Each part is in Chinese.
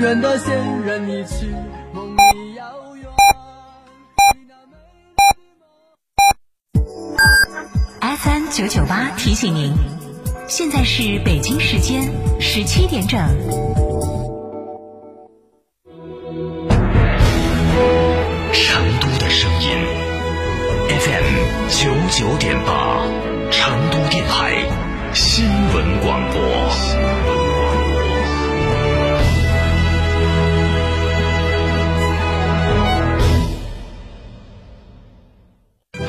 远的仙人一去，梦里遥远。FM 九九八提醒您，现在是北京时间十七点整。成都的声音，FM 九九点八，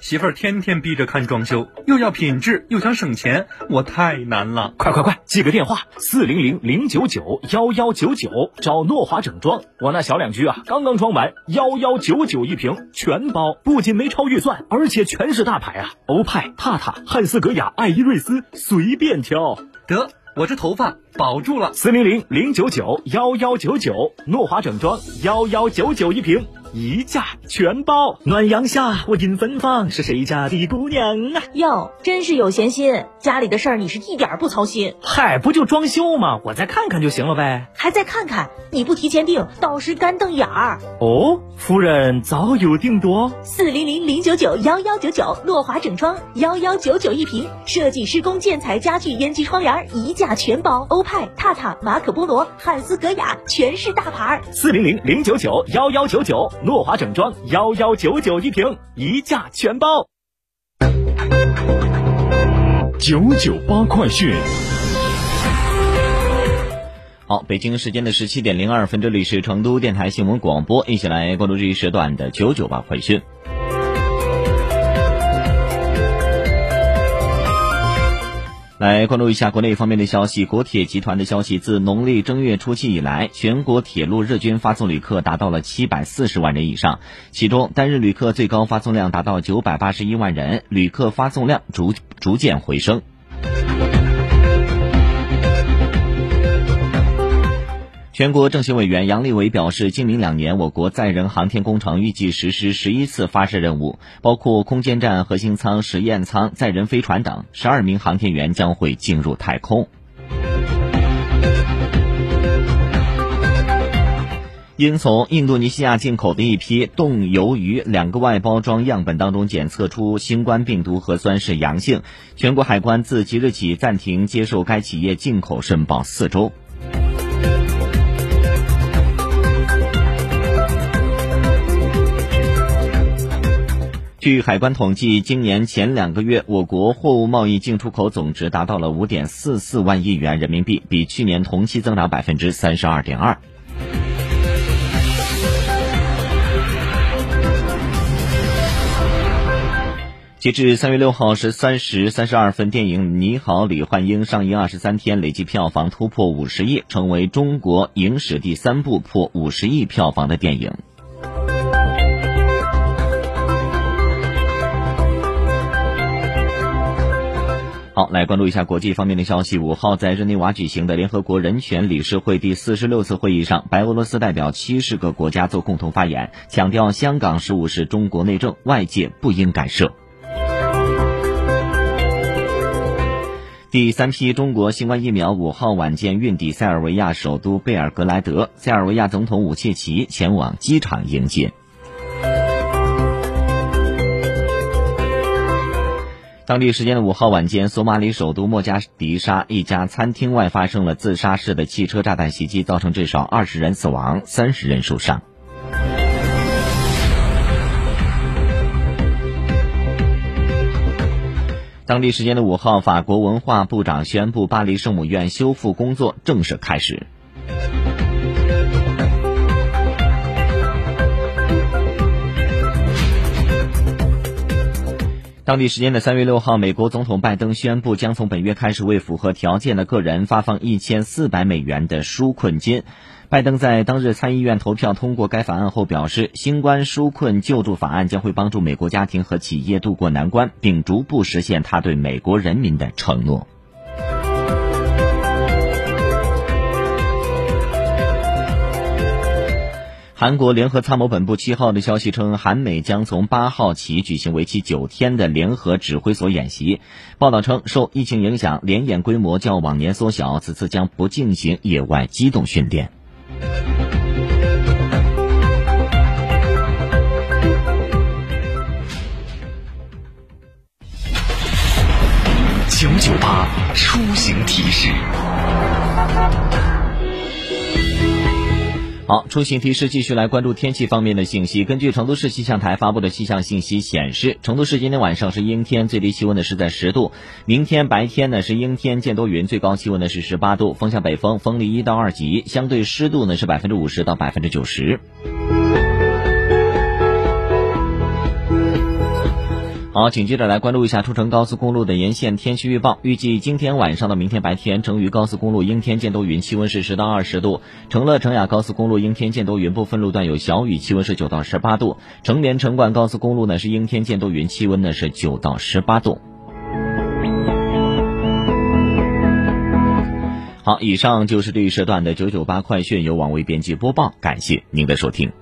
媳妇儿天天逼着看装修，又要品质又想省钱，我太难了。快快快，记个电话：四零零零九九幺幺九九，找诺华整装。我那小两居啊，刚刚装完，幺幺九九一平，全包，不仅没超预算，而且全是大牌啊，欧派、帕塔、汉斯格雅、艾依瑞斯，随便挑。得，我这头发保住了。四零零零九九幺幺九九，诺华整装，幺幺九九一平。一价全包，暖阳下我迎芬芳，是谁家的姑娘啊？哟，真是有闲心，家里的事儿你是一点不操心。嗨，不就装修吗？我再看看就行了呗。还再看看？你不提前订，到时干瞪眼儿。哦，夫人早有定夺。四零零零九九幺幺九九，诺华整装，幺幺九九一平，设计施工建材家具烟机窗帘一价全包，欧派、踏踏、马可波罗、汉斯格雅全是大牌。四零零零九九幺幺九九。诺华整装幺幺九九一瓶，一价全包。九九八快讯。好，北京时间的十七点零二分，这里是成都电台新闻广播，一起来关注这一时段的九九八快讯。来关注一下国内方面的消息。国铁集团的消息，自农历正月初七以来，全国铁路日均发送旅客达到了七百四十万人以上，其中单日旅客最高发送量达到九百八十一万人，旅客发送量逐逐渐回升。全国政协委员杨利伟表示，今明两年，我国载人航天工程预计实施十一次发射任务，包括空间站核心舱、实验舱、载人飞船等，十二名航天员将会进入太空。因从印度尼西亚进口的一批冻鱿鱼两个外包装样本当中检测出新冠病毒核酸是阳性，全国海关自即日起暂停接受该企业进口申报四周。据海关统计，今年前两个月，我国货物贸易进出口总值达到了五点四四万亿元人民币，比去年同期增长百分之三十二点二。截至三月六号十三时三十二分，电影《你好，李焕英》上映二十三天，累计票房突破五十亿，成为中国影史第三部破五十亿票房的电影。来关注一下国际方面的消息。五号在日内瓦举行的联合国人权理事会第四十六次会议上，白俄罗斯代表七十个国家做共同发言，强调香港事务是中国内政，外界不应干涉。第三批中国新冠疫苗五号晚间运抵塞尔维亚首都贝尔格莱德，塞尔维亚总统武切奇前往机场迎接。当地时间的五号晚间，索马里首都莫加迪沙一家餐厅外发生了自杀式的汽车炸弹袭击，造成至少二十人死亡，三十人受伤。当地时间的五号，法国文化部长宣布，巴黎圣母院修复工作正式开始。当地时间的三月六号，美国总统拜登宣布将从本月开始为符合条件的个人发放一千四百美元的纾困金。拜登在当日参议院投票通过该法案后表示，新冠纾困救助法案将会帮助美国家庭和企业渡过难关，并逐步实现他对美国人民的承诺。韩国联合参谋本部七号的消息称，韩美将从八号起举行为期九天的联合指挥所演习。报道称，受疫情影响，联演规模较往年缩小，此次将不进行野外机动训练。九九八出行提示。好，出行提示继续来关注天气方面的信息。根据成都市气象台发布的气象信息显示，成都市今天晚上是阴天，最低气温呢是在十度。明天白天呢是阴天见多云，最高气温呢是十八度，风向北风，风力一到二级，相对湿度呢是百分之五十到百分之九十。好，紧接着来关注一下出城高速公路的沿线天气预报。预计今天晚上到明天白天，成渝高速公路阴天见多云，气温是十到二十度；成乐成雅高速公路阴天见多云，部分路段有小雨，气温是九到十八度；成绵成灌高速公路呢是阴天见多云，气温呢是九到十八度。好，以上就是这一时段的九九八快讯，由网为编辑播报，感谢您的收听。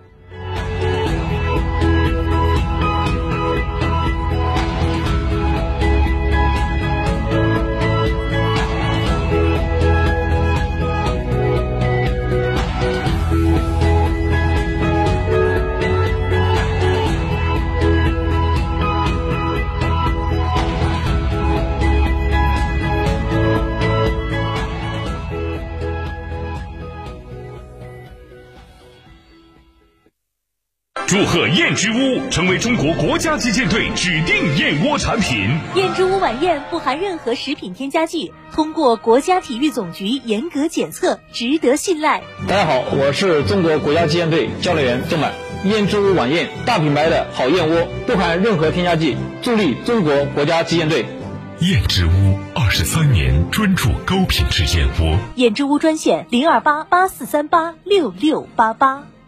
祝贺燕之屋成为中国国家击剑队指定燕窝产品。燕之屋晚宴不含任何食品添加剂，通过国家体育总局严格检测，值得信赖。大家好，我是中国国家击剑队教练员郑满。燕之屋晚宴，大品牌的好燕窝，不含任何添加剂，助力中国国家击剑队。燕之屋二十三年专注高品质燕窝。燕之屋专线零二八八四三八六六八八。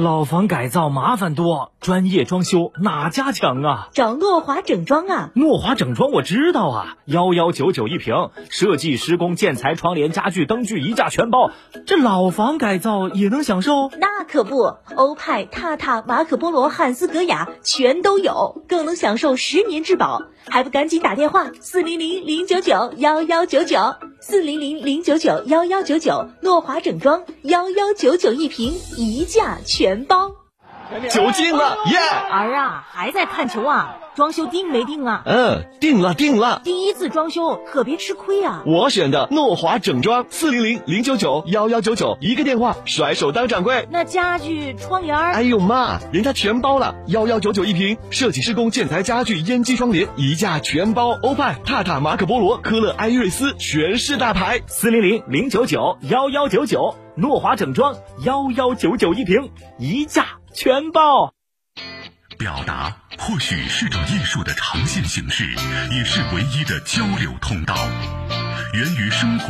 老房改造麻烦多，专业装修哪家强啊？找诺华整装啊！诺华整装我知道啊，幺幺九九一平，设计、施工、建材、窗帘、家具、灯具一价全包。这老房改造也能享受？那可不，欧派、塔塔、马可波罗、汉斯格雅全都有，更能享受十年质保。还不赶紧打电话四零零零九九幺幺九九四零零零九九幺幺九九诺华整装幺幺九九一平一价全包。酒精了，耶！儿啊，还在看球啊？装修定没定啊？嗯，定了定了。第一次装修可别吃亏啊！我选的诺华整装，四零零零九九幺幺九九，一个电话，甩手当掌柜。那家具、窗帘儿？哎呦妈，人家全包了，幺幺九九一平，设计、施工、建材、家具、烟机、窗帘，一架全包。欧派、塔塔、马可波罗、科勒、埃瑞斯，全是大牌。四零零零九九幺幺九九，诺华整装幺幺九九一瓶，一价全包。表达或许是种艺术的呈现形式，也是唯一的交流通道，源于生活。